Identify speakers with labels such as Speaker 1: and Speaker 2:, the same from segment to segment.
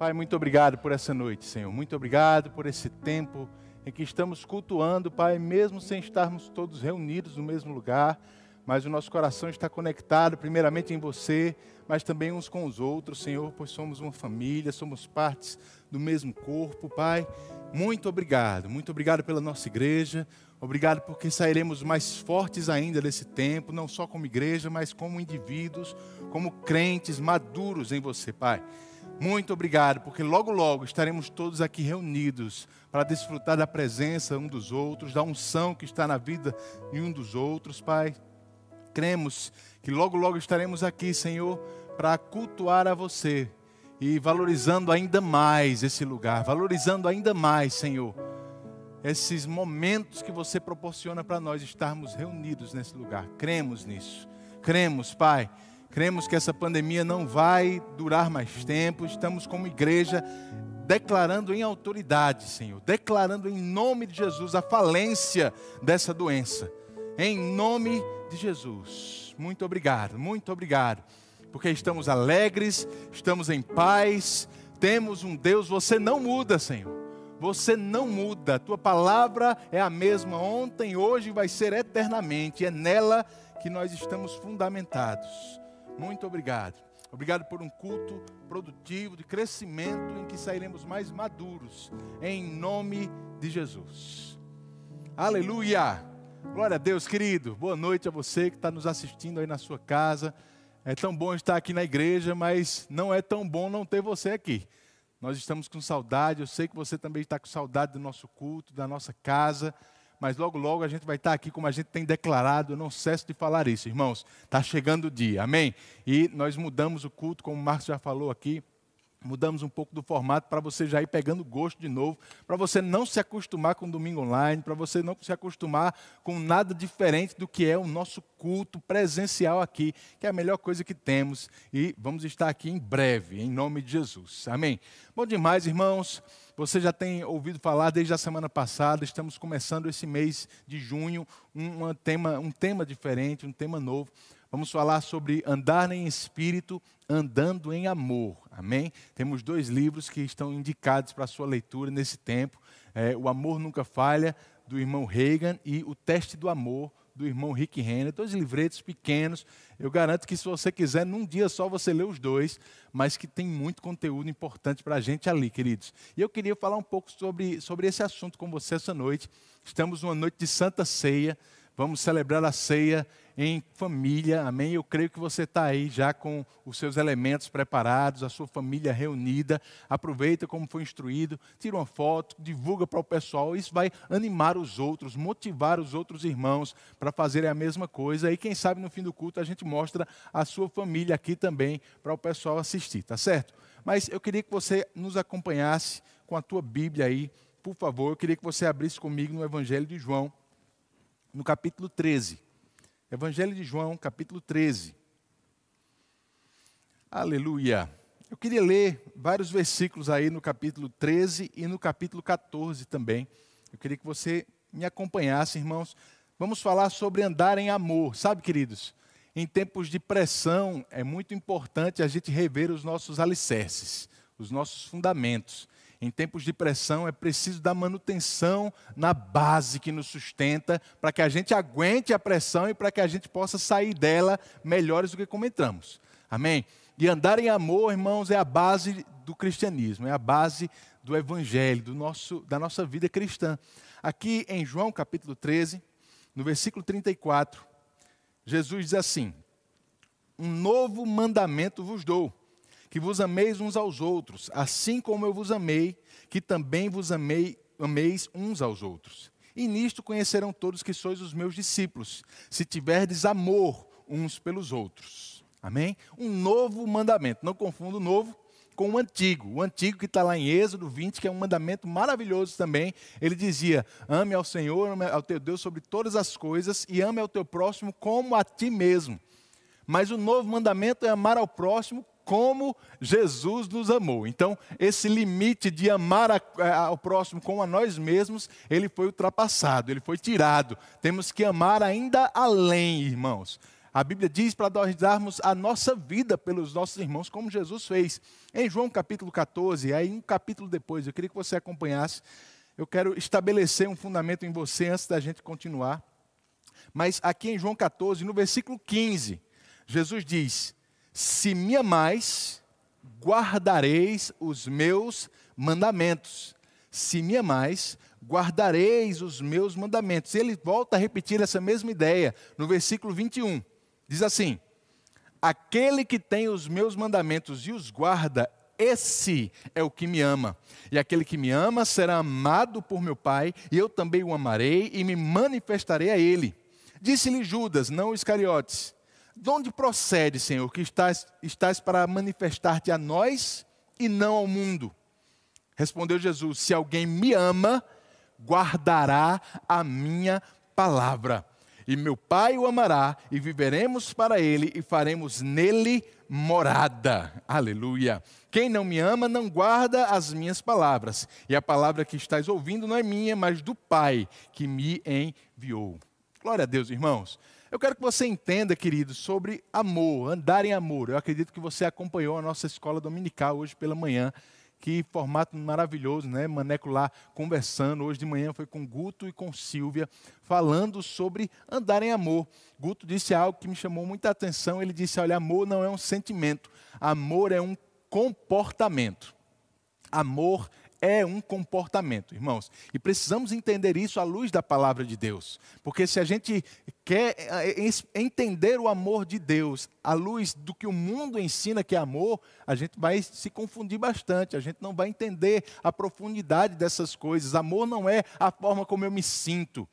Speaker 1: Pai, muito obrigado por essa noite, Senhor. Muito obrigado por esse tempo em que estamos cultuando, Pai, mesmo sem estarmos todos reunidos no mesmo lugar, mas o nosso coração está conectado, primeiramente em você, mas também uns com os outros, Senhor, pois somos uma família, somos partes do mesmo corpo, Pai. Muito obrigado, muito obrigado pela nossa igreja, obrigado porque sairemos mais fortes ainda desse tempo, não só como igreja, mas como indivíduos, como crentes maduros em você, Pai. Muito obrigado, porque logo, logo estaremos todos aqui reunidos para desfrutar da presença um dos outros, da unção que está na vida de um dos outros, Pai. Cremos que logo, logo estaremos aqui, Senhor, para cultuar a você e valorizando ainda mais esse lugar, valorizando ainda mais, Senhor, esses momentos que você proporciona para nós estarmos reunidos nesse lugar. Cremos nisso. Cremos, Pai. Cremos que essa pandemia não vai durar mais tempo. Estamos como igreja declarando em autoridade, Senhor, declarando em nome de Jesus a falência dessa doença. Em nome de Jesus. Muito obrigado, muito obrigado. Porque estamos alegres, estamos em paz, temos um Deus, você não muda, Senhor. Você não muda, a tua palavra é a mesma ontem, hoje vai ser eternamente. É nela que nós estamos fundamentados. Muito obrigado. Obrigado por um culto produtivo, de crescimento, em que sairemos mais maduros, em nome de Jesus. Aleluia! Glória a Deus, querido. Boa noite a você que está nos assistindo aí na sua casa. É tão bom estar aqui na igreja, mas não é tão bom não ter você aqui. Nós estamos com saudade, eu sei que você também está com saudade do nosso culto, da nossa casa, mas logo, logo a gente vai estar aqui como a gente tem declarado, eu não cesso de falar isso, irmãos. Está chegando o dia, amém? E nós mudamos o culto, como o Marcos já falou aqui, Mudamos um pouco do formato para você já ir pegando gosto de novo, para você não se acostumar com o domingo online, para você não se acostumar com nada diferente do que é o nosso culto presencial aqui, que é a melhor coisa que temos. E vamos estar aqui em breve, em nome de Jesus. Amém. Bom demais, irmãos. Você já tem ouvido falar desde a semana passada, estamos começando esse mês de junho, um, tema, um tema diferente, um tema novo. Vamos falar sobre andar em espírito, andando em amor. Amém? Temos dois livros que estão indicados para sua leitura nesse tempo: é, O Amor Nunca Falha, do irmão Reagan, e O Teste do Amor, do irmão Rick Renner. Dois livretos pequenos. Eu garanto que, se você quiser, num dia só você lê os dois, mas que tem muito conteúdo importante para a gente ali, queridos. E eu queria falar um pouco sobre, sobre esse assunto com você essa noite. Estamos numa noite de Santa Ceia. Vamos celebrar a ceia em família, amém? Eu creio que você está aí já com os seus elementos preparados, a sua família reunida. Aproveita como foi instruído, tira uma foto, divulga para o pessoal. Isso vai animar os outros, motivar os outros irmãos para fazerem a mesma coisa. E quem sabe no fim do culto a gente mostra a sua família aqui também para o pessoal assistir, tá certo? Mas eu queria que você nos acompanhasse com a tua Bíblia aí, por favor. Eu queria que você abrisse comigo no Evangelho de João no capítulo 13. Evangelho de João, capítulo 13. Aleluia. Eu queria ler vários versículos aí no capítulo 13 e no capítulo 14 também. Eu queria que você me acompanhasse, irmãos. Vamos falar sobre andar em amor. Sabe, queridos, em tempos de pressão é muito importante a gente rever os nossos alicerces, os nossos fundamentos. Em tempos de pressão é preciso dar manutenção na base que nos sustenta, para que a gente aguente a pressão e para que a gente possa sair dela melhores do que como entramos. Amém? E andar em amor, irmãos, é a base do cristianismo, é a base do evangelho, do nosso, da nossa vida cristã. Aqui em João capítulo 13, no versículo 34, Jesus diz assim: Um novo mandamento vos dou que vos ameis uns aos outros, assim como eu vos amei, que também vos amei, ameis uns aos outros. E nisto conhecerão todos que sois os meus discípulos, se tiverdes amor uns pelos outros. Amém? Um novo mandamento. Não confunda o novo com o antigo. O antigo que está lá em Êxodo 20, que é um mandamento maravilhoso também. Ele dizia: ame ao Senhor, ame ao teu Deus sobre todas as coisas e ame ao teu próximo como a ti mesmo. Mas o novo mandamento é amar ao próximo como Jesus nos amou. Então, esse limite de amar a, a, ao próximo como a nós mesmos, ele foi ultrapassado, ele foi tirado. Temos que amar ainda além, irmãos. A Bíblia diz para nós darmos a nossa vida pelos nossos irmãos, como Jesus fez. Em João capítulo 14, aí um capítulo depois, eu queria que você acompanhasse. Eu quero estabelecer um fundamento em você antes da gente continuar. Mas aqui em João 14, no versículo 15, Jesus diz: Se me amais, guardareis os meus mandamentos. Se me amais, guardareis os meus mandamentos. Ele volta a repetir essa mesma ideia no versículo 21. Diz assim: Aquele que tem os meus mandamentos e os guarda, esse é o que me ama. E aquele que me ama será amado por meu Pai, e eu também o amarei e me manifestarei a ele. Disse-lhe Judas, não Iscariotes: De onde procede, Senhor, que estás, estás para manifestar-te a nós e não ao mundo? Respondeu Jesus: Se alguém me ama, guardará a minha palavra e meu Pai o amará, e viveremos para ele e faremos nele morada. Aleluia. Quem não me ama não guarda as minhas palavras, e a palavra que estás ouvindo não é minha, mas do Pai que me enviou. Glória a Deus, irmãos. Eu quero que você entenda, querido, sobre amor, andar em amor. Eu acredito que você acompanhou a nossa escola dominical hoje pela manhã. Que formato maravilhoso, né? Maneco lá conversando. Hoje de manhã foi com Guto e com Silvia, falando sobre andar em amor. Guto disse algo que me chamou muita atenção. Ele disse: Olha, amor não é um sentimento, amor é um comportamento. Amor é um comportamento, irmãos. E precisamos entender isso à luz da palavra de Deus. Porque se a gente quer eh, entender o amor de Deus à luz do que o mundo ensina que é amor, a gente vai se confundir bastante, a gente não vai entender a profundidade dessas coisas. Amor não é a forma como eu me sinto.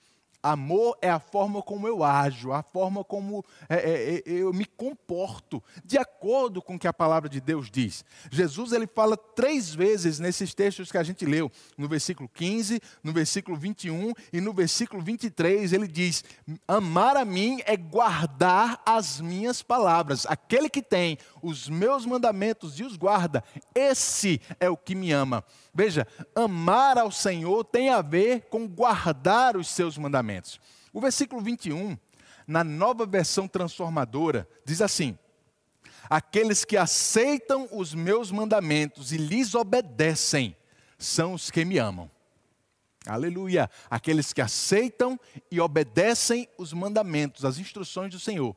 Speaker 1: Amor é a forma como eu ajo, a forma como é, é, é, eu me comporto, de acordo com o que a palavra de Deus diz. Jesus ele fala três vezes nesses textos que a gente leu, no versículo 15, no versículo 21 e no versículo 23, ele diz: Amar a mim é guardar as minhas palavras. Aquele que tem os meus mandamentos e os guarda, esse é o que me ama. Veja, amar ao Senhor tem a ver com guardar os seus mandamentos. O versículo 21, na nova versão transformadora, diz assim: Aqueles que aceitam os meus mandamentos e lhes obedecem são os que me amam. Aleluia! Aqueles que aceitam e obedecem os mandamentos, as instruções do Senhor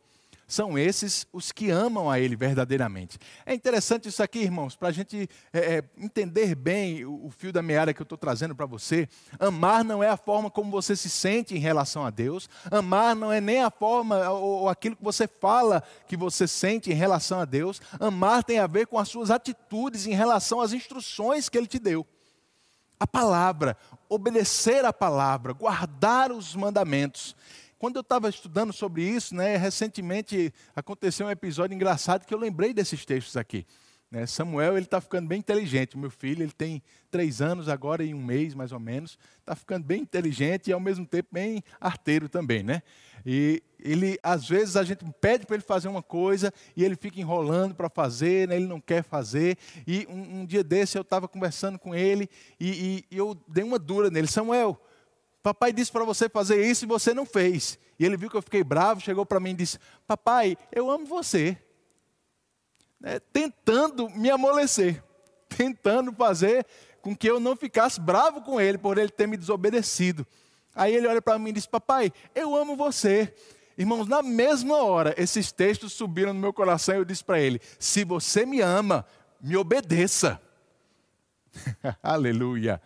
Speaker 1: são esses os que amam a Ele verdadeiramente. É interessante isso aqui, irmãos, para a gente é, é, entender bem o, o, fio da meada que eu estou trazendo para você. Amar não é a forma como você se sente em relação a Deus, amar não é nem a forma ou, ou aquilo que você fala que você sente em relação a Deus. Amar tem a ver com as suas atitudes em relação às instruções que Ele te deu a palavra, obedecer a palavra, guardar os mandamentos. Quando eu estava estudando sobre isso, né, recentemente aconteceu um episódio engraçado que eu lembrei desses textos aqui. Né, Samuel ele está ficando bem inteligente. Meu filho ele tem três anos agora em um mês mais ou menos. Está ficando bem inteligente e ao mesmo tempo bem arteiro também, né? E ele às vezes a gente pede para ele fazer uma coisa e ele fica enrolando para fazer, né? ele não quer fazer. E um, um dia desse eu estava conversando com ele e, e, e eu dei uma dura nele. Samuel, Papai disse para você fazer isso e você não fez. E ele viu que eu fiquei bravo, chegou para mim e disse: Papai, eu amo você. É, tentando me amolecer, tentando fazer com que eu não ficasse bravo com ele por ele ter me desobedecido. Aí ele olha para mim e diz: Papai, eu amo você. Irmãos, na mesma hora, esses textos subiram no meu coração e eu disse para ele: Se você me ama, me obedeça. Aleluia.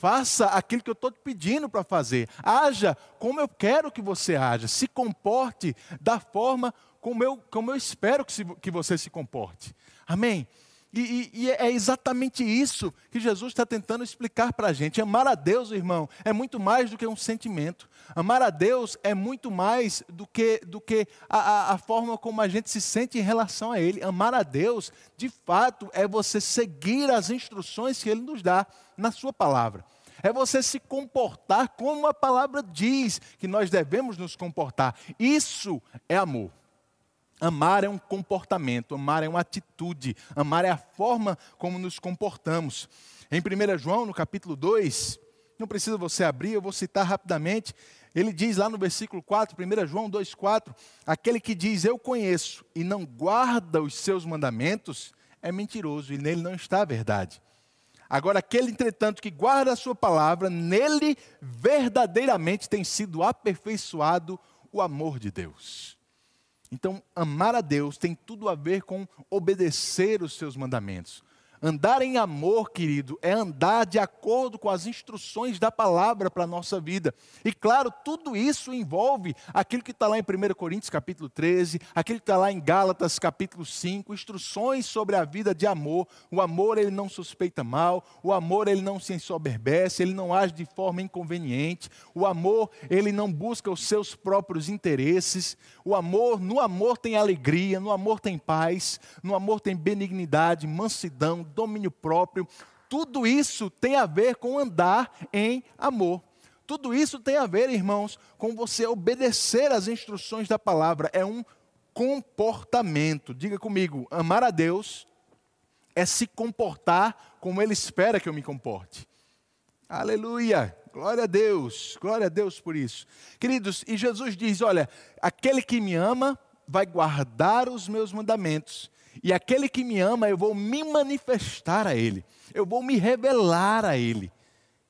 Speaker 1: Faça aquilo que eu estou te pedindo para fazer. Haja como eu quero que você haja. Se comporte da forma como eu, como eu espero que, se, que você se comporte. Amém? E, e, e, é exatamente isso que Jesus está tentando explicar para a gente. Amar a Deus, irmão, é muito mais do que um sentimento. Amar a Deus é muito mais do que, do que a, a, a forma como a gente se sente em relação a Ele. Amar a Deus, de fato, é você seguir as instruções que Ele nos dá na Sua palavra. É você se comportar como a palavra diz que nós devemos nos comportar. Isso é amor. Amar é um comportamento, amar é uma atitude, amar é a forma como nos comportamos. Em 1 João, no capítulo 2, Não precisa você abrir, eu vou citar rapidamente. Ele diz lá no versículo 4, 1 João 2,4: Aquele que diz eu conheço e não guarda os seus mandamentos é mentiroso e nele não está a verdade. Agora, aquele, entretanto, que guarda a sua palavra, nele verdadeiramente tem sido aperfeiçoado o amor de Deus. Então, amar a Deus tem tudo a ver com obedecer os seus mandamentos. Andar em amor, querido, é andar de acordo com as instruções da palavra para a nossa vida. E claro, tudo isso envolve aquilo que está lá em 1 Coríntios capítulo 13, aquilo que está lá em Gálatas capítulo 5, instruções sobre a vida de amor. O amor, ele não suspeita mal, o amor, ele não se ensoberbece, ele não age de forma inconveniente, o amor, ele não busca os seus próprios interesses. O amor, no amor tem alegria, no amor tem paz, no amor tem benignidade, mansidão, domínio próprio. Tudo isso tem a ver com andar em amor. Tudo isso tem a ver, irmãos, com você obedecer às instruções da palavra. É um comportamento. Diga comigo: amar a Deus é se comportar como Ele espera que eu me comporte. Aleluia! Glória a Deus, glória a Deus por isso. Queridos, e Jesus diz: Olha, aquele que me ama vai guardar os meus mandamentos, e aquele que me ama, eu vou me manifestar a ele, eu vou me revelar a ele.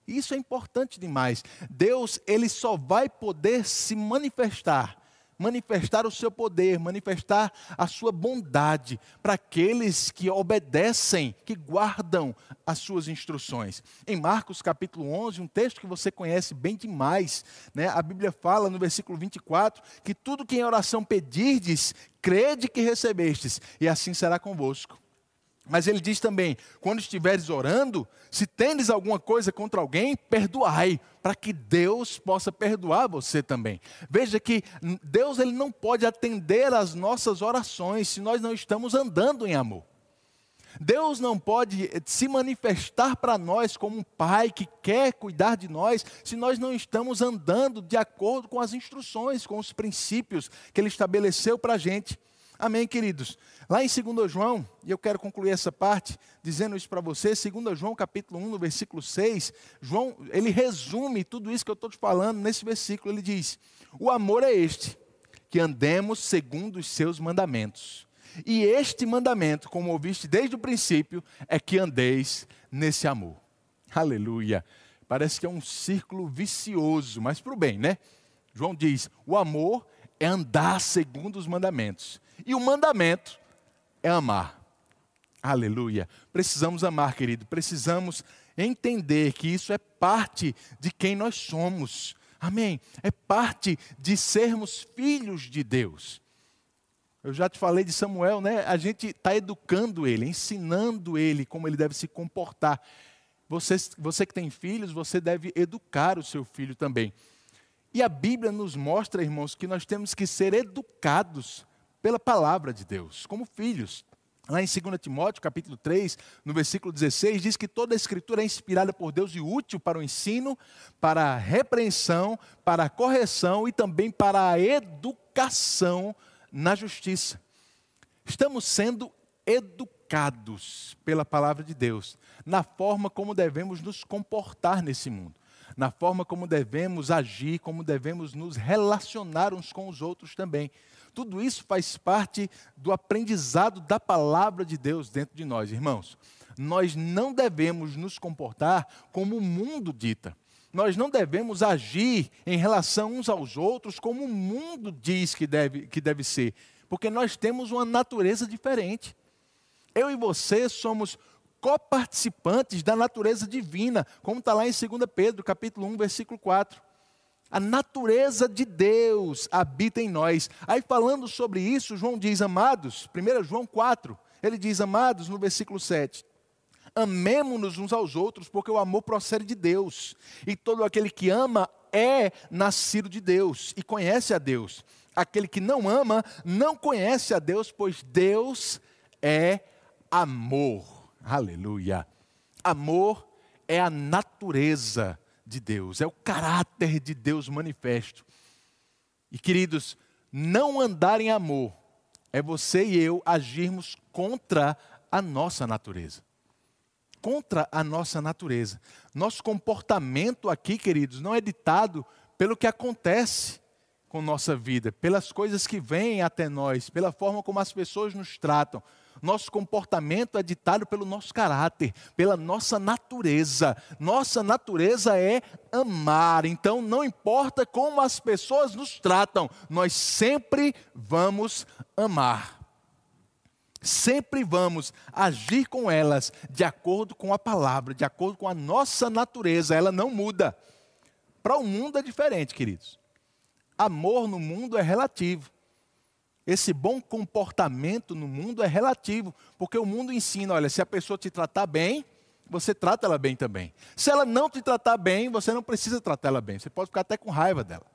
Speaker 1: Isso é importante demais. Deus, ele só vai poder se manifestar manifestar o seu poder, manifestar a sua bondade para aqueles que obedecem, que guardam as suas instruções. Em Marcos capítulo 11, um texto que você conhece bem demais, né? a Bíblia fala no versículo 24 que tudo que em oração pedirdes, crede que recebestes, e assim será convosco. Mas ele diz também: quando estiveres orando, se tendes alguma coisa contra alguém, perdoai, para que Deus possa perdoar você também. Veja que Deus ele não pode atender às nossas orações se nós não estamos andando em amor. Deus não pode se manifestar para nós como um pai que quer cuidar de nós se nós não estamos andando de acordo com as instruções, com os princípios que Ele estabeleceu para a gente. Amém, queridos? Lá em 2 João, e eu quero concluir essa parte dizendo isso para você, 2 João capítulo 1, no versículo 6, João, ele resume tudo isso que eu estou te falando nesse versículo, ele diz, o amor é este, que andemos segundo os seus mandamentos. E este mandamento, como ouviste desde o princípio, é que andeis nesse amor. Aleluia. Parece que é um círculo vicioso, mas para o bem, né? João diz: o amor é andar segundo os mandamentos. E o mandamento é amar. Aleluia. Precisamos amar, querido. Precisamos entender que isso é parte de quem nós somos. Amém. É parte de sermos filhos de Deus. Eu já te falei de Samuel, né? A gente está educando ele, ensinando ele como ele deve se comportar. Você, você que tem filhos, você deve educar o seu filho também. E a Bíblia nos mostra, irmãos, que nós temos que ser educados pela palavra de Deus, como filhos. Lá em 2 Timóteo, capítulo 3, no versículo 16, diz que toda a escritura é inspirada por Deus e útil para o ensino, para a repreensão, para a correção e também para a educação na justiça. Estamos sendo educados pela palavra de Deus, na forma como devemos nos comportar nesse mundo, na forma como devemos agir, como devemos nos relacionar uns com os outros também. Tudo isso faz parte do aprendizado da palavra de Deus dentro de nós, irmãos. Nós não devemos nos comportar como o mundo dita. Nós não devemos agir em relação uns aos outros como o mundo diz que deve, que deve ser, porque nós temos uma natureza diferente. Eu e você somos coparticipantes da natureza divina, como está lá em 2 Pedro, capítulo 1, versículo 4. A natureza de Deus habita em nós. Aí falando sobre isso, João diz, amados, 1 João 4, ele diz, amados, no versículo 7, amemo-nos uns aos outros, porque o amor procede de Deus. E todo aquele que ama é nascido de Deus e conhece a Deus. Aquele que não ama não conhece a Deus, pois Deus é amor. Aleluia. Amor é a natureza de Deus, é o caráter de Deus manifesto. E queridos, não andar em amor é você e eu agirmos contra a nossa natureza. contra a nossa natureza. Nosso comportamento aqui, queridos, não é ditado pelo que acontece com nossa vida, pelas coisas que vêm até nós, pela forma como as pessoas nos tratam. Nosso comportamento é ditado pelo nosso caráter, pela nossa natureza. Nossa natureza é amar. Então, não importa como as pessoas nos tratam, nós sempre vamos amar. Sempre vamos agir com elas de acordo com a palavra, de acordo com a nossa natureza. Ela não muda. Para o mundo é diferente, queridos. Amor no mundo é relativo. Esse bom comportamento no mundo é relativo, porque o mundo ensina: olha, se a pessoa te tratar bem, você trata ela bem também. Se ela não te tratar bem, você não precisa tratar ela bem. Você pode ficar até com raiva dela.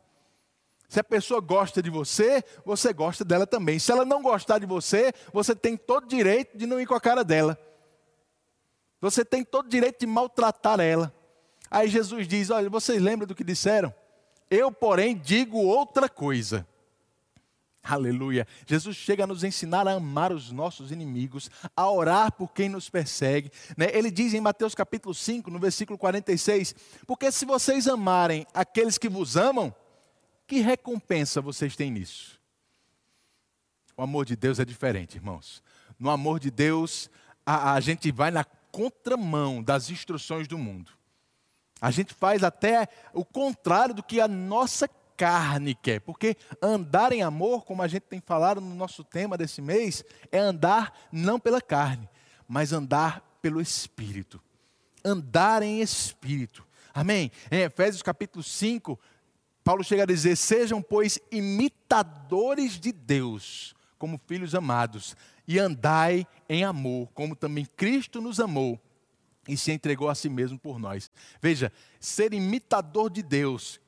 Speaker 1: Se a pessoa gosta de você, você gosta dela também. Se ela não gostar de você, você tem todo direito de não ir com a cara dela. Você tem todo direito de maltratar ela. Aí Jesus diz: Olha, vocês lembram do que disseram? Eu, porém, digo outra coisa. Aleluia. Jesus chega a nos ensinar a amar os nossos inimigos, a orar por quem nos persegue. Né? Ele diz em Mateus capítulo 5, no versículo 46, porque se vocês amarem aqueles que vos amam, que recompensa vocês têm nisso? O amor de Deus é diferente, irmãos. No amor de Deus, a, a gente vai na contramão das instruções do mundo. A gente faz até o contrário do que a nossa carne quer, porque andar em amor, como a gente tem falado no nosso tema desse mês, é andar não pela carne, mas andar pelo Espírito. Andar em Espírito. Amém? Em Efésios capítulo 5, Paulo chega a dizer: Sejam, pois, imitadores de Deus, como filhos amados, e andai em amor, como também Cristo nos amou e se entregou a si mesmo por nós. Veja, ser imitador de Deus,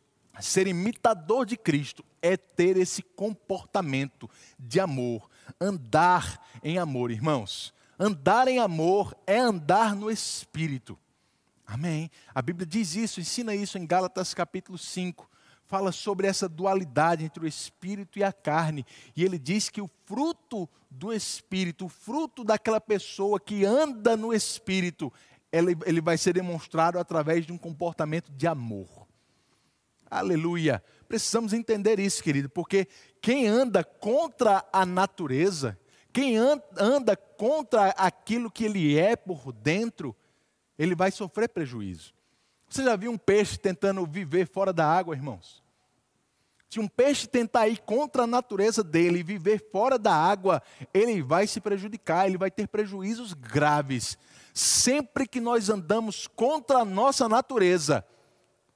Speaker 1: ser imitador de Cristo, é ter esse comportamento de amor, andar em amor, irmãos. Andar em amor é andar no Espírito. Amém. A Bíblia diz isso, ensina isso em Gálatas capítulo 5 fala sobre essa dualidade entre o espírito e a carne. E ele diz que o fruto do espírito, o fruto daquela pessoa que anda no espírito, ele, ele vai ser demonstrado através de um comportamento de amor. Aleluia. Precisamos entender isso, querido, porque quem anda contra a natureza, quem anda contra aquilo que ele é por dentro, ele vai sofrer prejuízo. Você já viu um peixe tentando viver fora da água, irmãos? Se um peixe tentar ir contra a natureza dele e viver fora da água, ele vai se prejudicar, ele vai ter prejuízos graves. Sempre que nós andamos contra a nossa natureza,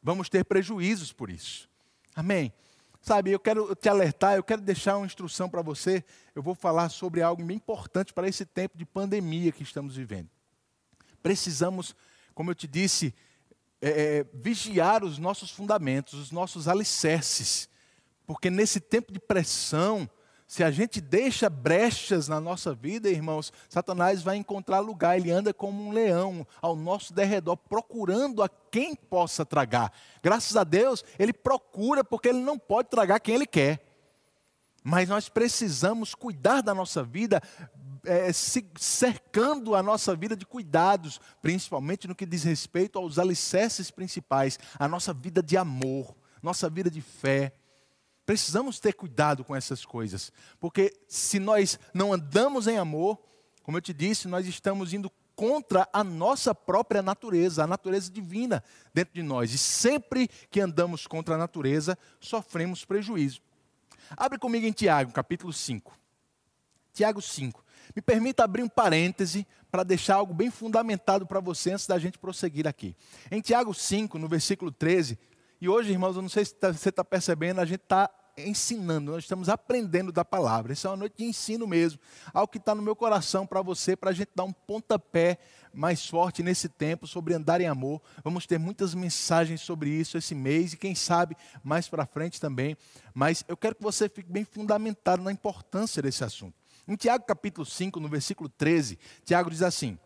Speaker 1: vamos ter prejuízos por isso. Amém? Sabe, eu quero te alertar, eu quero deixar uma instrução para você. Eu vou falar sobre algo bem importante para esse tempo de pandemia que estamos vivendo. Precisamos, como eu te disse, é, é, vigiar os nossos fundamentos, os nossos alicerces. Porque nesse tempo de pressão, se a gente deixa brechas na nossa vida, irmãos, Satanás vai encontrar lugar. Ele anda como um leão ao nosso derredor, procurando a quem possa tragar. Graças a Deus, ele procura, porque ele não pode tragar quem ele quer. Mas nós precisamos cuidar da nossa vida, é, cercando a nossa vida de cuidados, principalmente no que diz respeito aos alicerces principais, a nossa vida de amor, nossa vida de fé. Precisamos ter cuidado com essas coisas, porque se nós não andamos em amor, como eu te disse, nós estamos indo contra a nossa própria natureza, a natureza divina dentro de nós. E sempre que andamos contra a natureza, sofremos prejuízo. Abre comigo em Tiago, capítulo 5. Tiago 5. Me permita abrir um parêntese para deixar algo bem fundamentado para você antes da gente prosseguir aqui. Em Tiago 5, no versículo 13, e hoje, irmãos, eu não sei se tá, você está percebendo, a gente está ensinando, nós estamos aprendendo da palavra. Isso é uma noite de ensino mesmo. Algo que está no meu coração para você, para a gente dar um pontapé mais forte nesse tempo sobre andar em amor. Vamos ter muitas mensagens sobre isso esse mês e quem sabe mais para frente também. Mas eu quero que você fique bem fundamentado na importância desse assunto. Em Tiago capítulo 5, no versículo 13, Tiago diz assim: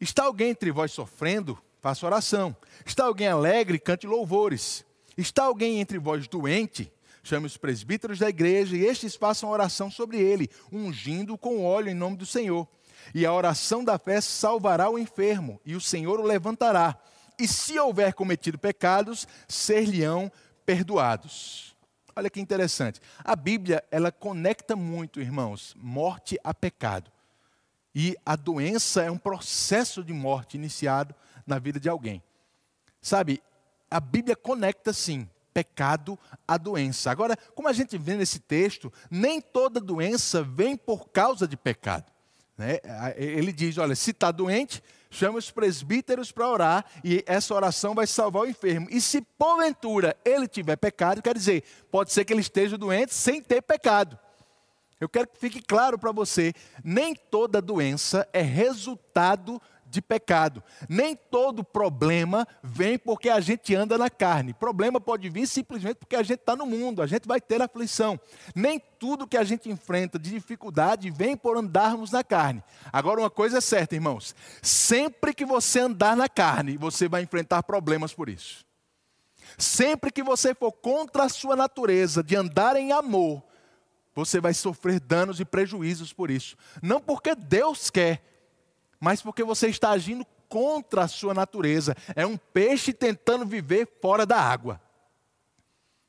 Speaker 1: Está alguém entre vós sofrendo? Faça oração. Está alguém alegre? Cante louvores. Está alguém entre vós doente? Chame os presbíteros da igreja e estes façam oração sobre ele, ungindo com óleo em nome do Senhor. E a oração da fé salvará o enfermo, e o Senhor o levantará. E se houver cometido pecados, ser-lhe-ão perdoados. Olha que interessante. A Bíblia, ela conecta muito, irmãos, morte a pecado. E a doença é um processo de morte iniciado na vida de alguém. Sabe, a Bíblia conecta sim pecado à doença. Agora, como a gente vê nesse texto, nem toda doença vem por causa de pecado. Né? Ele diz: olha, se está doente, chama os presbíteros para orar e essa oração vai salvar o enfermo. E se porventura ele tiver pecado, quer dizer, pode ser que ele esteja doente sem ter pecado. Eu quero que fique claro para você: nem toda doença é resultado de pecado. Nem todo problema vem porque a gente anda na carne. Problema pode vir simplesmente porque a gente está no mundo, a gente vai ter aflição. Nem tudo que a gente enfrenta de dificuldade vem por andarmos na carne. Agora, uma coisa é certa, irmãos: sempre que você andar na carne, você vai enfrentar problemas por isso. Sempre que você for contra a sua natureza de andar em amor, você vai sofrer danos e prejuízos por isso. Não porque Deus quer, mas porque você está agindo contra a sua natureza. É um peixe tentando viver fora da água.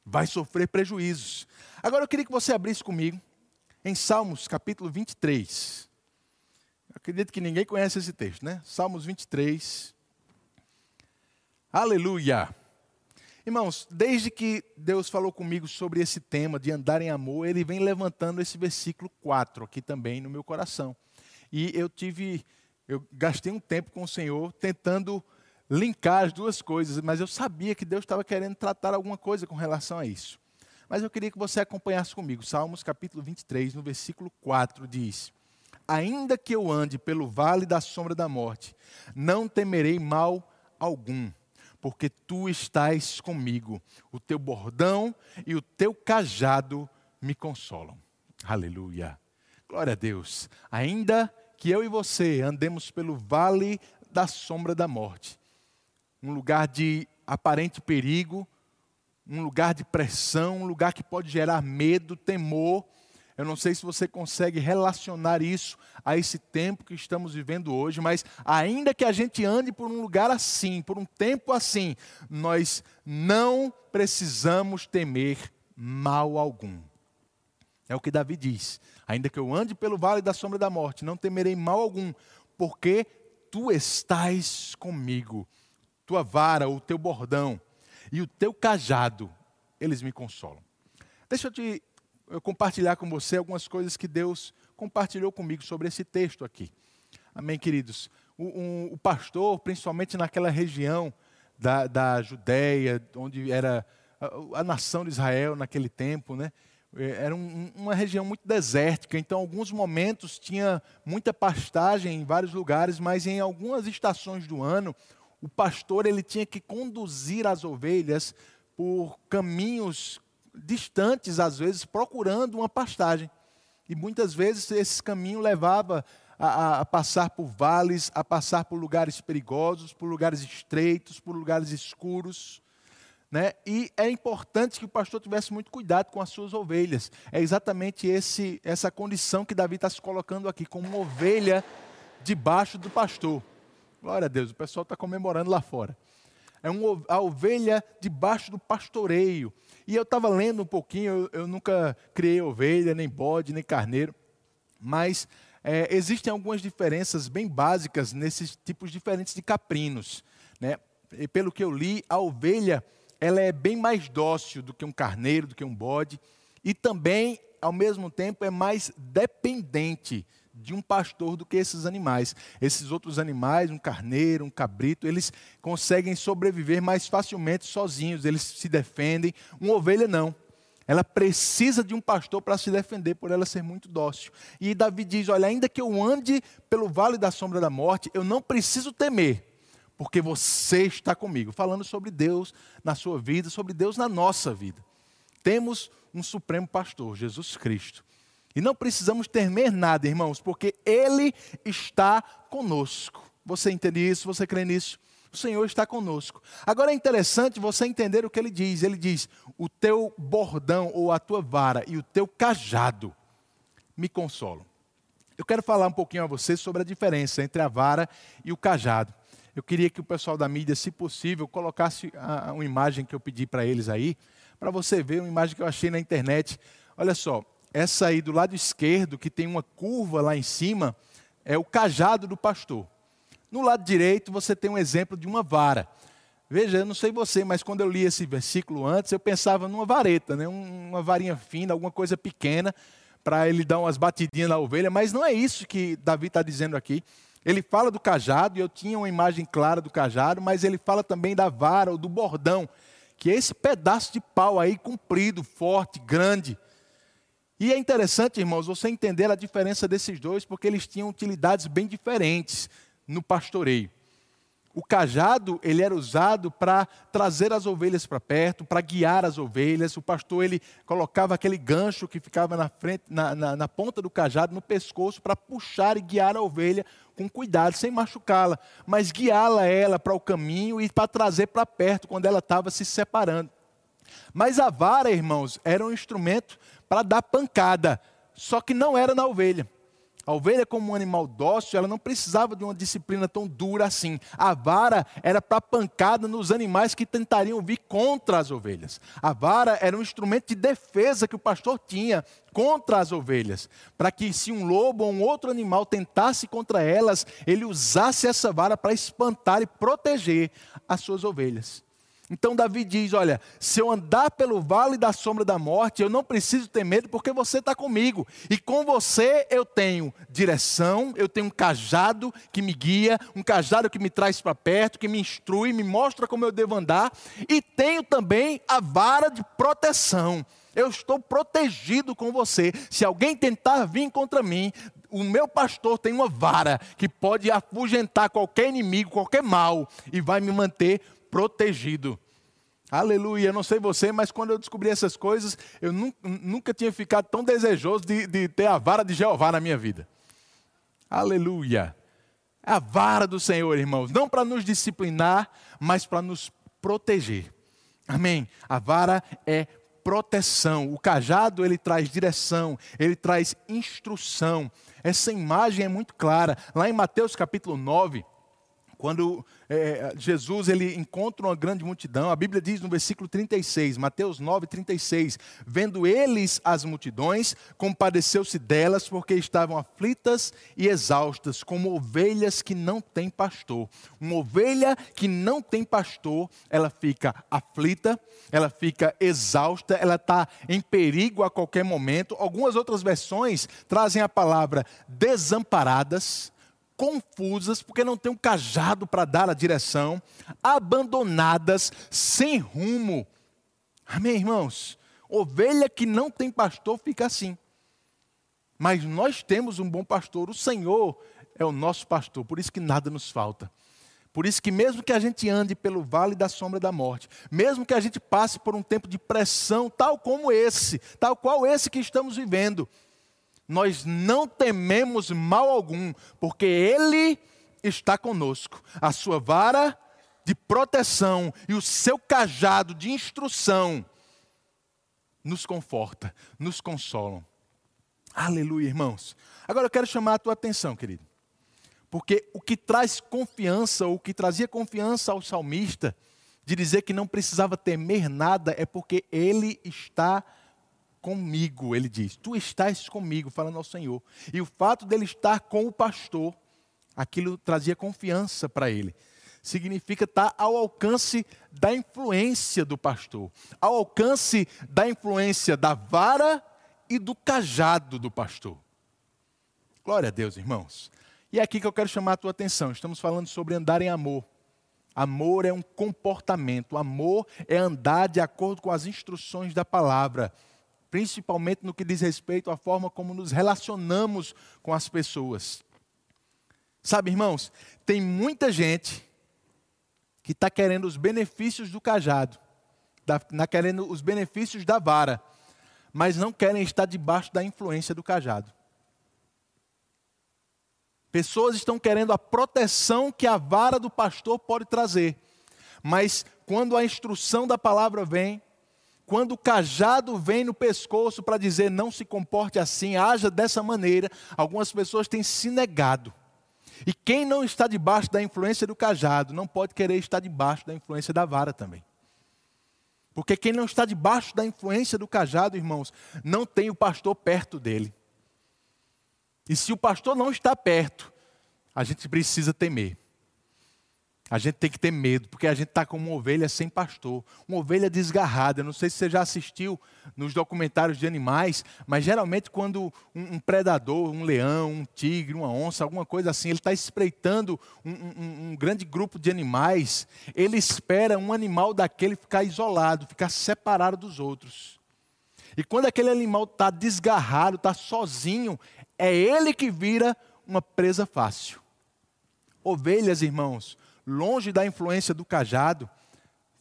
Speaker 1: Vai sofrer prejuízos. Agora eu queria que você abrisse comigo em Salmos capítulo 23. Eu acredito que ninguém conhece esse texto, né? Salmos 23. Aleluia! Irmãos, desde que Deus falou comigo sobre esse tema de andar em amor, Ele vem levantando esse versículo 4 aqui também no meu coração. E eu tive eu gastei um tempo com o Senhor tentando linkar as duas coisas, mas eu sabia que Deus estava querendo tratar alguma coisa com relação a isso. Mas eu queria que você acompanhasse comigo. Salmos capítulo 23, no versículo 4 diz: Ainda que eu ande pelo vale da sombra da morte, não temerei mal algum, porque tu estás comigo. O teu bordão e o teu cajado me consolam. Aleluia. Glória a Deus. Ainda que eu e você andemos pelo vale da sombra da morte um lugar de aparente perigo, um lugar de pressão, um lugar que pode gerar medo, temor. Eu não sei se você consegue relacionar isso a esse tempo que estamos vivendo hoje, mas ainda que a gente ande por um lugar assim, por um tempo assim, nós não precisamos temer mal algum. É o que Davi diz. Ainda que eu ande pelo vale da sombra da morte, não temerei mal algum, porque tu estás comigo. Tua vara, o teu bordão e o teu cajado, eles me consolam. Deixa eu te eu compartilhar com você algumas coisas que Deus compartilhou comigo sobre esse texto aqui. Amém, queridos? O, um, o pastor, principalmente naquela região da, da Judéia, onde era a, a nação de Israel naquele tempo, né? É, era um, uma região muito desértica, então, alguns momentos tinha muita pastagem em vários lugares, mas em algumas estações do ano, o pastor ele tinha que conduzir as ovelhas por caminhos distantes, às vezes, procurando uma pastagem. E muitas vezes esse caminho levava a, a, passar por vales, a passar por lugares perigosos, por lugares estreitos, por lugares escuros. Né? E é importante que o pastor tivesse muito cuidado com as suas ovelhas. É exatamente esse, essa condição que Davi está se colocando aqui, como uma ovelha debaixo do pastor. Glória a Deus, o pessoal está comemorando lá fora. É um, a ovelha debaixo do pastoreio. E eu estava lendo um pouquinho, eu, eu, nunca criei ovelha, nem bode, nem carneiro, mas é, existem algumas diferenças bem básicas nesses tipos diferentes de caprinos. Né? E pelo que eu li, a ovelha ela é bem mais dócil do que um carneiro, do que um bode, e também, ao mesmo tempo, é mais dependente de um pastor do que esses animais. Esses outros animais, um carneiro, um cabrito, eles conseguem sobreviver mais facilmente sozinhos, eles se defendem. Uma ovelha não. Ela precisa de um pastor para se defender, por ela ser muito dócil. E Davi diz: Olha, ainda que eu ande pelo vale da sombra da morte, eu não preciso temer, porque você está comigo. Falando sobre Deus na sua vida, sobre Deus na nossa vida. Temos um supremo pastor, Jesus Cristo. E não precisamos temer nada, irmãos, porque Ele está conosco. Você entende isso? Você crê nisso? O Senhor está conosco. Agora é interessante você entender o que ele diz. Ele diz: O teu bordão ou a tua vara e o teu cajado me consolam. Eu quero falar um pouquinho a você sobre a diferença entre a vara e o cajado. Eu queria que o pessoal da mídia, se possível, colocasse uma imagem que eu pedi para eles aí, para você ver uma imagem que eu achei na internet. Olha só, essa aí do lado esquerdo, que tem uma curva lá em cima, é o cajado do pastor. No lado direito, você tem um exemplo de uma vara. Veja, eu não sei você, mas quando eu li esse versículo antes, eu pensava numa vareta, né? uma varinha fina, alguma coisa pequena, para ele dar umas batidinhas na ovelha, mas não é isso que Davi está dizendo aqui. Ele fala do cajado, e eu tinha uma imagem clara do cajado, mas ele fala também da vara ou do bordão, que é esse pedaço de pau aí comprido, forte, grande. E é interessante, irmãos, você entender a diferença desses dois, porque eles tinham utilidades bem diferentes no pastoreio. O cajado, ele era usado para trazer as ovelhas para perto, para guiar as ovelhas. O pastor, ele colocava aquele gancho que ficava na, frente, na, na, na ponta do cajado, no pescoço, para puxar e guiar a ovelha com cuidado, sem machucá-la, mas guiá-la ela para o caminho e para trazer para perto quando ela estava se separando. Mas a vara, irmãos, era um instrumento para dar pancada, só que não era na ovelha. A ovelha, como um animal dócil, ela não precisava de uma disciplina tão dura assim. A vara era para pancada nos animais que tentariam vir contra as ovelhas. A vara era um instrumento de defesa que o pastor tinha contra as ovelhas, para que se um lobo ou um outro animal tentasse contra elas, ele usasse essa vara para espantar e proteger as suas ovelhas. Então Davi diz: Olha, se eu andar pelo vale da sombra da morte, eu não preciso ter medo, porque você está comigo. E com você eu tenho direção, eu tenho um cajado que me guia, um cajado que me traz para perto, que me instrui, me mostra como eu devo andar, e tenho também a vara de proteção. Eu estou protegido com você. Se alguém tentar vir contra mim, o meu pastor tem uma vara que pode afugentar qualquer inimigo, qualquer mal, e vai me manter protegido. Aleluia. Eu não sei você, mas quando eu descobri essas coisas, eu nunca, tinha ficado tão desejoso de, de ter a vara de Jeová na minha vida. Aleluia. A vara do Senhor, irmãos, não para nos disciplinar, mas para nos proteger. Amém. A vara é proteção. O cajado ele traz direção, ele traz instrução. Essa imagem é muito clara. Lá em Mateus capítulo 9, quando é, Jesus ele encontra uma grande multidão, a Bíblia diz no versículo 36, Mateus 9, 36, vendo eles as multidões, compadeceu-se delas, porque estavam aflitas e exaustas, como ovelhas que não têm pastor. Uma ovelha que não tem pastor, ela fica aflita, ela fica exausta, ela está em perigo a qualquer momento. Algumas outras versões trazem a palavra desamparadas confusas, porque não tem um cajado para dar a direção, abandonadas, sem rumo. Amém, irmãos? Ovelha que não tem pastor fica assim. Mas nós temos um bom pastor, o Senhor é o nosso pastor, por isso que nada nos falta. Por isso que mesmo que a gente ande pelo vale da sombra da morte, mesmo que a gente passe por um tempo de pressão, tal como esse, tal qual esse que estamos vivendo, nós não tememos mal algum, porque Ele está conosco. A sua vara de proteção e o seu cajado de instrução nos conforta, nos consolam. Aleluia, irmãos. Agora eu quero chamar a tua atenção, querido. Porque o que traz confiança, o que trazia confiança ao salmista, de dizer que não precisava temer nada, é porque ele está comigo, ele diz. Tu estás comigo, falando ao Senhor. E o fato dele estar com o pastor, aquilo trazia confiança para ele. Significa estar ao alcance da influência do pastor, ao alcance da influência da vara e do cajado do pastor. Glória a Deus, irmãos. E é aqui que eu quero chamar a tua atenção. Estamos falando sobre andar em amor. Amor é um comportamento, amor é andar de acordo com as instruções da palavra principalmente no que diz respeito à forma como nos relacionamos com as pessoas. Sabe, irmãos, tem muita gente que está querendo os benefícios do cajado, está querendo os benefícios da vara, mas não querem estar debaixo da influência do cajado. Pessoas estão querendo a proteção que a vara do pastor pode trazer, mas quando a instrução da palavra vem, quando o cajado vem no pescoço para dizer não se comporte assim, haja dessa maneira, algumas pessoas têm se negado. E quem não está debaixo da influência do cajado não pode querer estar debaixo da influência da vara também. Porque quem não está debaixo da influência do cajado, irmãos, não tem o pastor perto dele. E se o pastor não está perto, a gente precisa temer. A gente tem que ter medo, porque a gente está como uma ovelha sem pastor, uma ovelha desgarrada. Eu não sei se você já assistiu nos documentários de animais, mas geralmente quando um, um predador, um leão, um tigre, uma onça, alguma coisa assim, ele está espreitando um, um, um grande grupo de animais, ele espera um animal daquele ficar isolado, ficar separado dos outros. E quando aquele animal está desgarrado, está sozinho, é ele que vira uma presa fácil. Ovelhas, irmãos, longe da influência do cajado,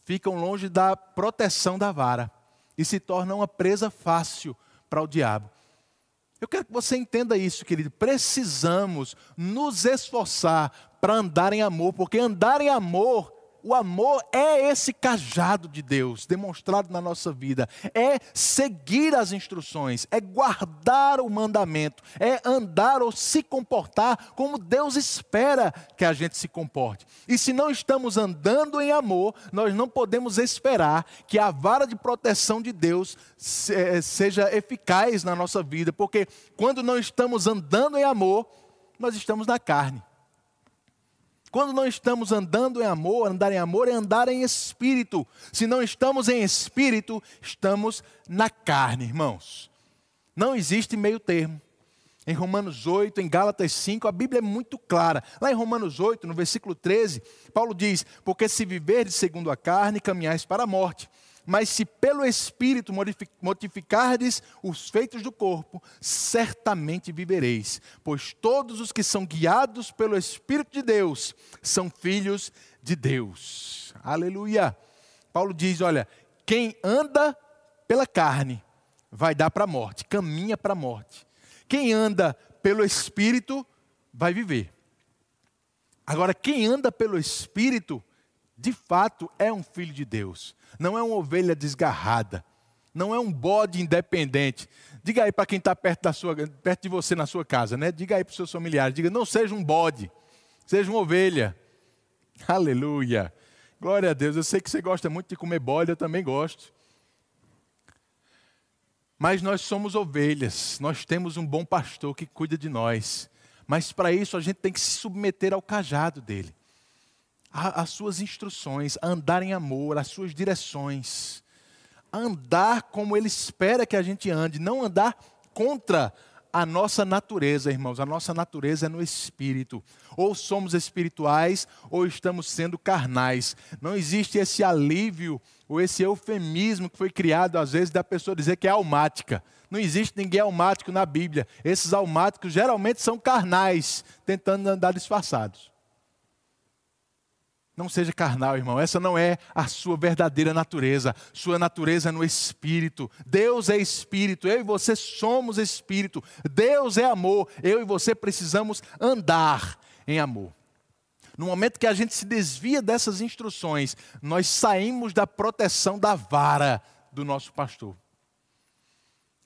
Speaker 1: ficam longe da proteção da vara e se tornam uma presa fácil para o diabo. Eu quero que você entenda isso, querido. Precisamos nos esforçar para andar em amor, porque andar em amor o amor é esse cajado de Deus demonstrado na nossa vida, é seguir as instruções, é guardar o mandamento, é andar ou se comportar como Deus espera que a gente se comporte. E se não estamos andando em amor, nós não podemos esperar que a vara de proteção de Deus eh, seja eficaz na nossa vida, porque quando não estamos andando em amor, nós estamos na carne. Quando não estamos andando em amor, andar em amor é andar em espírito. Se não estamos em espírito, estamos na carne, irmãos. Não existe meio termo. Em Romanos 8, em Gálatas 5, a Bíblia é muito clara. Lá em Romanos 8, no versículo 13, Paulo diz: Porque se viverdes segundo a carne, caminhais para a morte. Mas se pelo Espírito mortificardes os feitos do corpo, certamente vivereis. Pois todos os que são guiados pelo Espírito de Deus são filhos de Deus. Aleluia. Paulo diz: olha, quem anda pela carne vai dar para a morte, caminha para a morte. Quem anda pelo Espírito vai viver. Agora, quem anda pelo Espírito, de fato, é um filho de Deus não é uma ovelha desgarrada, não é um bode independente. Diga aí para quem está perto, da sua, perto de você na sua casa, né? Diga aí para os seus familiares, diga, não seja um bode, seja uma ovelha. Aleluia. Glória a Deus. Eu sei que você gosta muito de comer bode, eu também gosto. Mas nós somos ovelhas, nós temos um bom pastor que cuida de nós. Mas para isso a gente tem que se submeter ao cajado dele as suas instruções, a andar em amor, as suas direções, a andar como Ele espera que a gente ande, não andar contra a nossa natureza, irmãos. A nossa natureza é no espírito. Ou somos espirituais ou estamos sendo carnais. Não existe esse alívio ou esse eufemismo que foi criado às vezes da pessoa dizer que é almática. Não existe ninguém almático na Bíblia. Esses almáticos geralmente são carnais, tentando andar disfarçados. Não seja carnal, irmão. Essa não é a sua verdadeira natureza. Sua natureza é no espírito. Deus é espírito. Eu e você somos espírito. Deus é amor. Eu e você precisamos andar em amor. No momento que a gente se desvia dessas instruções, nós saímos da proteção da vara do nosso pastor.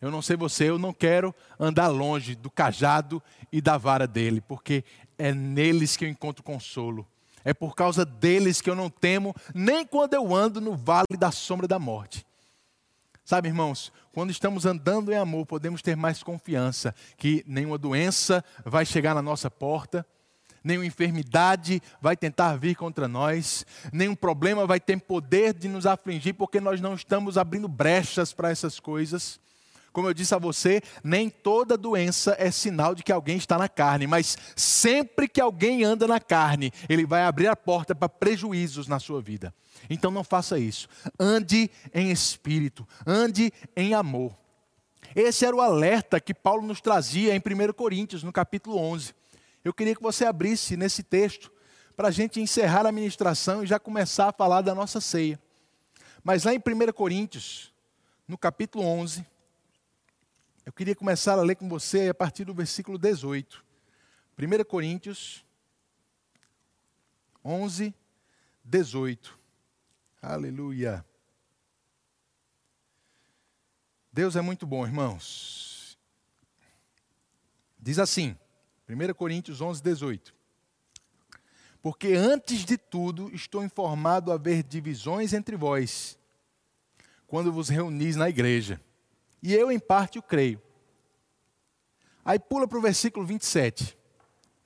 Speaker 1: Eu não sei você, eu não quero andar longe do cajado e da vara dele, porque é neles que eu encontro consolo é por causa deles que eu não temo, nem quando eu ando no vale da sombra da morte. Sabe, irmãos, quando estamos andando em amor, podemos ter mais confiança que nenhuma doença vai chegar na nossa porta, nenhuma enfermidade vai tentar vir contra nós, nenhum problema vai ter poder de nos afligir, porque nós não estamos abrindo brechas para essas coisas. Como eu disse a você, nem toda doença é sinal de que alguém está na carne, mas sempre que alguém anda na carne, ele vai abrir a porta para prejuízos na sua vida. Então não faça isso. Ande em espírito, ande em amor. Esse era o alerta que Paulo nos trazia em 1 Coríntios, no capítulo 11. Eu queria que você abrisse nesse texto para a gente encerrar a ministração e já começar a falar da nossa ceia. Mas lá em 1 Coríntios, no capítulo 11, eu queria começar a ler com você a partir do versículo 18. 1 Coríntios 11, 18. Aleluia. Deus é muito bom, irmãos. Diz assim, 1 Coríntios 11, 18. Porque antes de tudo estou informado haver divisões entre vós, quando vos reunis na igreja. E eu, em parte, o creio. Aí pula para o versículo 27.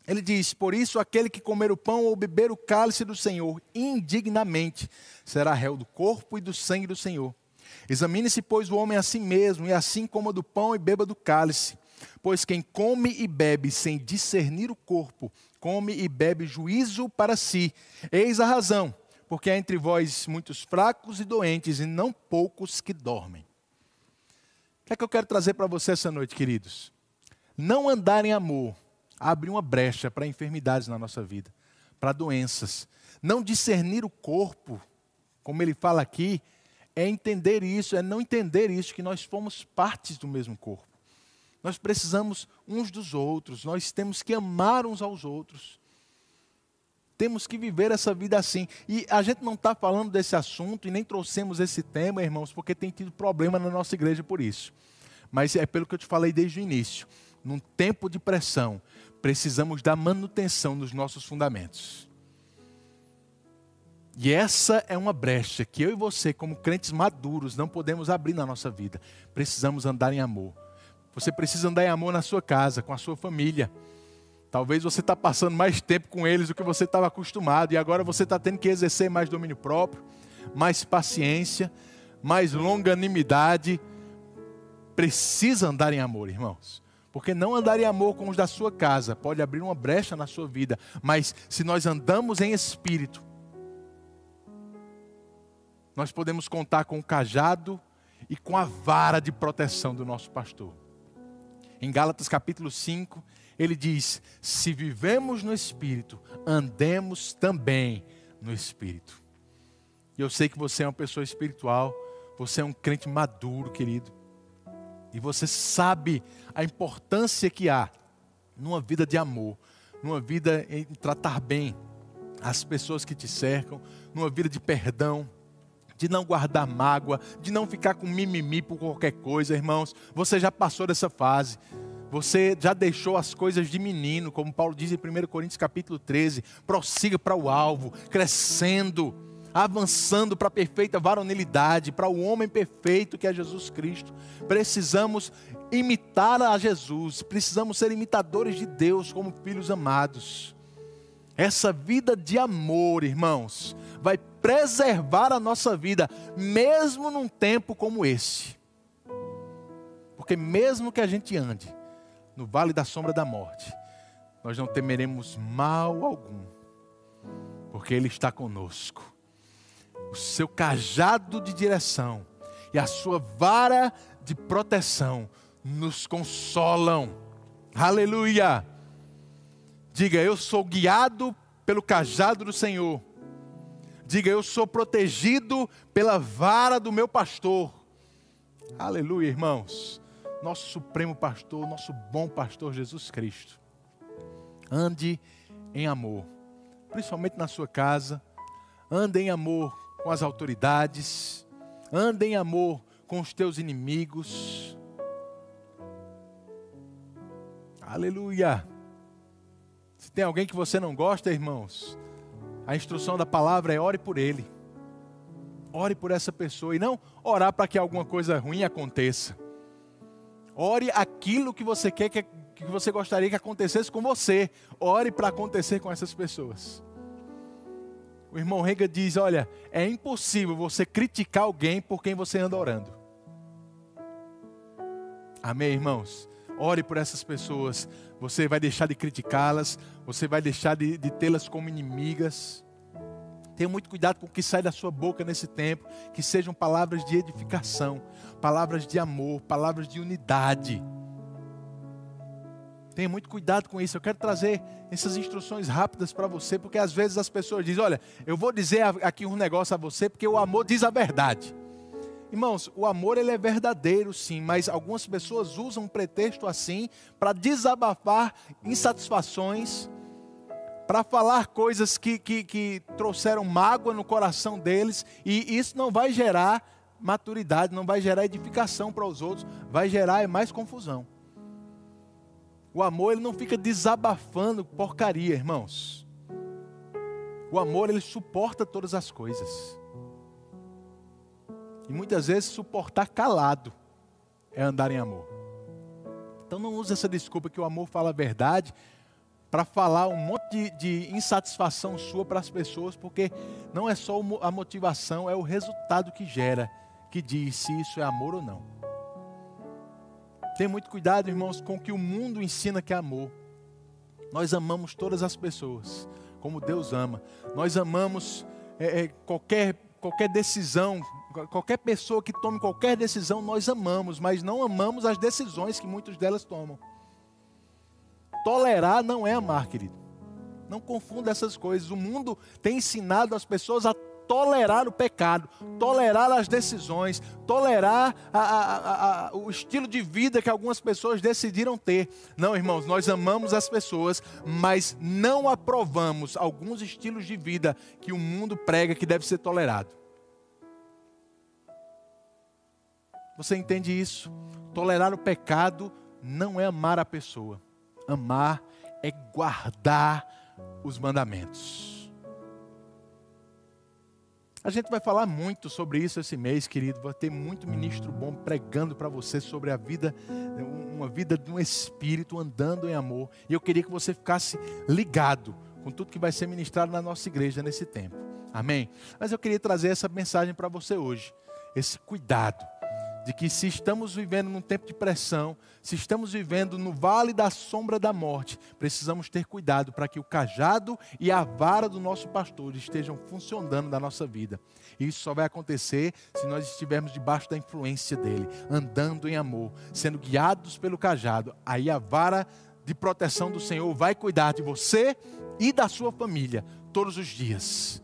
Speaker 1: Ele diz: Por isso, aquele que comer o pão ou beber o cálice do Senhor indignamente será réu do corpo e do sangue do Senhor. Examine-se, pois, o homem a si mesmo, e assim coma do pão e beba do cálice. Pois quem come e bebe sem discernir o corpo, come e bebe juízo para si. Eis a razão, porque há entre vós muitos fracos e doentes, e não poucos que dormem. Que é que eu quero trazer para você essa noite, queridos? Não andar em amor abre uma brecha para enfermidades na nossa vida, para doenças. Não discernir o corpo, como ele fala aqui, é entender isso, é não entender isso, que nós fomos partes do mesmo corpo. Nós precisamos uns dos outros, nós temos que amar uns aos outros. Temos que viver essa vida assim. E a gente não está falando desse assunto e nem trouxemos esse tema, irmãos, porque tem tido problema na nossa igreja por isso. Mas é pelo que eu te falei desde o início num tempo de pressão, precisamos dar manutenção nos nossos fundamentos. E essa é uma brecha que eu e você, como crentes maduros, não podemos abrir na nossa vida. Precisamos andar em amor. Você precisa andar em amor na sua casa, com a sua família. Talvez você está passando mais tempo com eles do que você estava acostumado, e agora você está tendo que exercer mais domínio próprio, mais paciência, mais longanimidade. Precisa andar em amor, irmãos. Porque não andar em amor com os da sua casa pode abrir uma brecha na sua vida, mas se nós andamos em espírito, nós podemos contar com o cajado e com a vara de proteção do nosso pastor. Em Gálatas capítulo 5, ele diz: Se vivemos no espírito, andemos também no espírito. E eu sei que você é uma pessoa espiritual, você é um crente maduro, querido. E você sabe a importância que há numa vida de amor, numa vida em tratar bem as pessoas que te cercam, numa vida de perdão, de não guardar mágoa, de não ficar com mimimi por qualquer coisa, irmãos. Você já passou dessa fase. Você já deixou as coisas de menino, como Paulo diz em 1 Coríntios capítulo 13, prossiga para o alvo, crescendo avançando para a perfeita varonilidade, para o homem perfeito que é Jesus Cristo. Precisamos imitar a Jesus, precisamos ser imitadores de Deus como filhos amados. Essa vida de amor, irmãos, vai preservar a nossa vida, mesmo num tempo como esse. Porque, mesmo que a gente ande no vale da sombra da morte, nós não temeremos mal algum, porque Ele está conosco o seu cajado de direção e a sua vara de proteção nos consolam. Aleluia! Diga, eu sou guiado pelo cajado do Senhor. Diga, eu sou protegido pela vara do meu pastor. Aleluia, irmãos. Nosso supremo pastor, nosso bom pastor Jesus Cristo. Ande em amor, principalmente na sua casa. Ande em amor com as autoridades, anda em amor com os teus inimigos. Aleluia. Se tem alguém que você não gosta, irmãos, a instrução da palavra é ore por ele. Ore por essa pessoa e não orar para que alguma coisa ruim aconteça. Ore aquilo que você quer que, que você gostaria que acontecesse com você. Ore para acontecer com essas pessoas. O irmão Rega diz: Olha, é impossível você criticar alguém por quem você anda orando. Amém, irmãos? Ore por essas pessoas. Você vai deixar de criticá-las, você vai deixar de, de tê-las como inimigas. Tenha muito cuidado com o que sai da sua boca nesse tempo, que sejam palavras de edificação, palavras de amor, palavras de unidade. Tenha muito cuidado com isso. Eu quero trazer essas instruções rápidas para você, porque às vezes as pessoas dizem: Olha, eu vou dizer aqui um negócio a você, porque o amor diz a verdade. Irmãos, o amor ele é verdadeiro sim, mas algumas pessoas usam um pretexto assim para desabafar insatisfações, para falar coisas que, que, que trouxeram mágoa no coração deles, e isso não vai gerar maturidade, não vai gerar edificação para os outros, vai gerar mais confusão. O amor ele não fica desabafando porcaria, irmãos. O amor ele suporta todas as coisas. E muitas vezes suportar calado é andar em amor. Então não use essa desculpa que o amor fala a verdade para falar um monte de, de insatisfação sua para as pessoas, porque não é só a motivação, é o resultado que gera, que diz se isso é amor ou não. Tenha muito cuidado, irmãos, com o que o mundo ensina que é amor. Nós amamos todas as pessoas, como Deus ama. Nós amamos é, é, qualquer, qualquer decisão, qualquer pessoa que tome qualquer decisão, nós amamos, mas não amamos as decisões que muitas delas tomam. Tolerar não é amar, querido. Não confunda essas coisas. O mundo tem ensinado as pessoas a tolerar o pecado, tolerar as decisões, tolerar a, a, a, o estilo de vida que algumas pessoas decidiram ter. Não, irmãos, nós amamos as pessoas, mas não aprovamos alguns estilos de vida que o mundo prega que deve ser tolerado. Você entende isso? Tolerar o pecado não é amar a pessoa. Amar é guardar os mandamentos. A gente vai falar muito sobre isso esse mês, querido. Vai ter muito ministro bom pregando para você sobre a vida, uma vida de um espírito andando em amor. E eu queria que você ficasse ligado com tudo que vai ser ministrado na nossa igreja nesse tempo. Amém? Mas eu queria trazer essa mensagem para você hoje. Esse cuidado de que se estamos vivendo num tempo de pressão, se estamos vivendo no vale da sombra da morte, precisamos ter cuidado para que o cajado e a vara do nosso pastor estejam funcionando na nossa vida. Isso só vai acontecer se nós estivermos debaixo da influência dele, andando em amor, sendo guiados pelo cajado. Aí a vara de proteção do Senhor vai cuidar de você e da sua família todos os dias.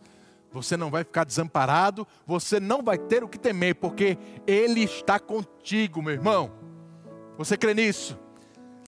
Speaker 1: Você não vai ficar desamparado, você não vai ter o que temer, porque Ele está contigo, meu irmão. Você crê nisso?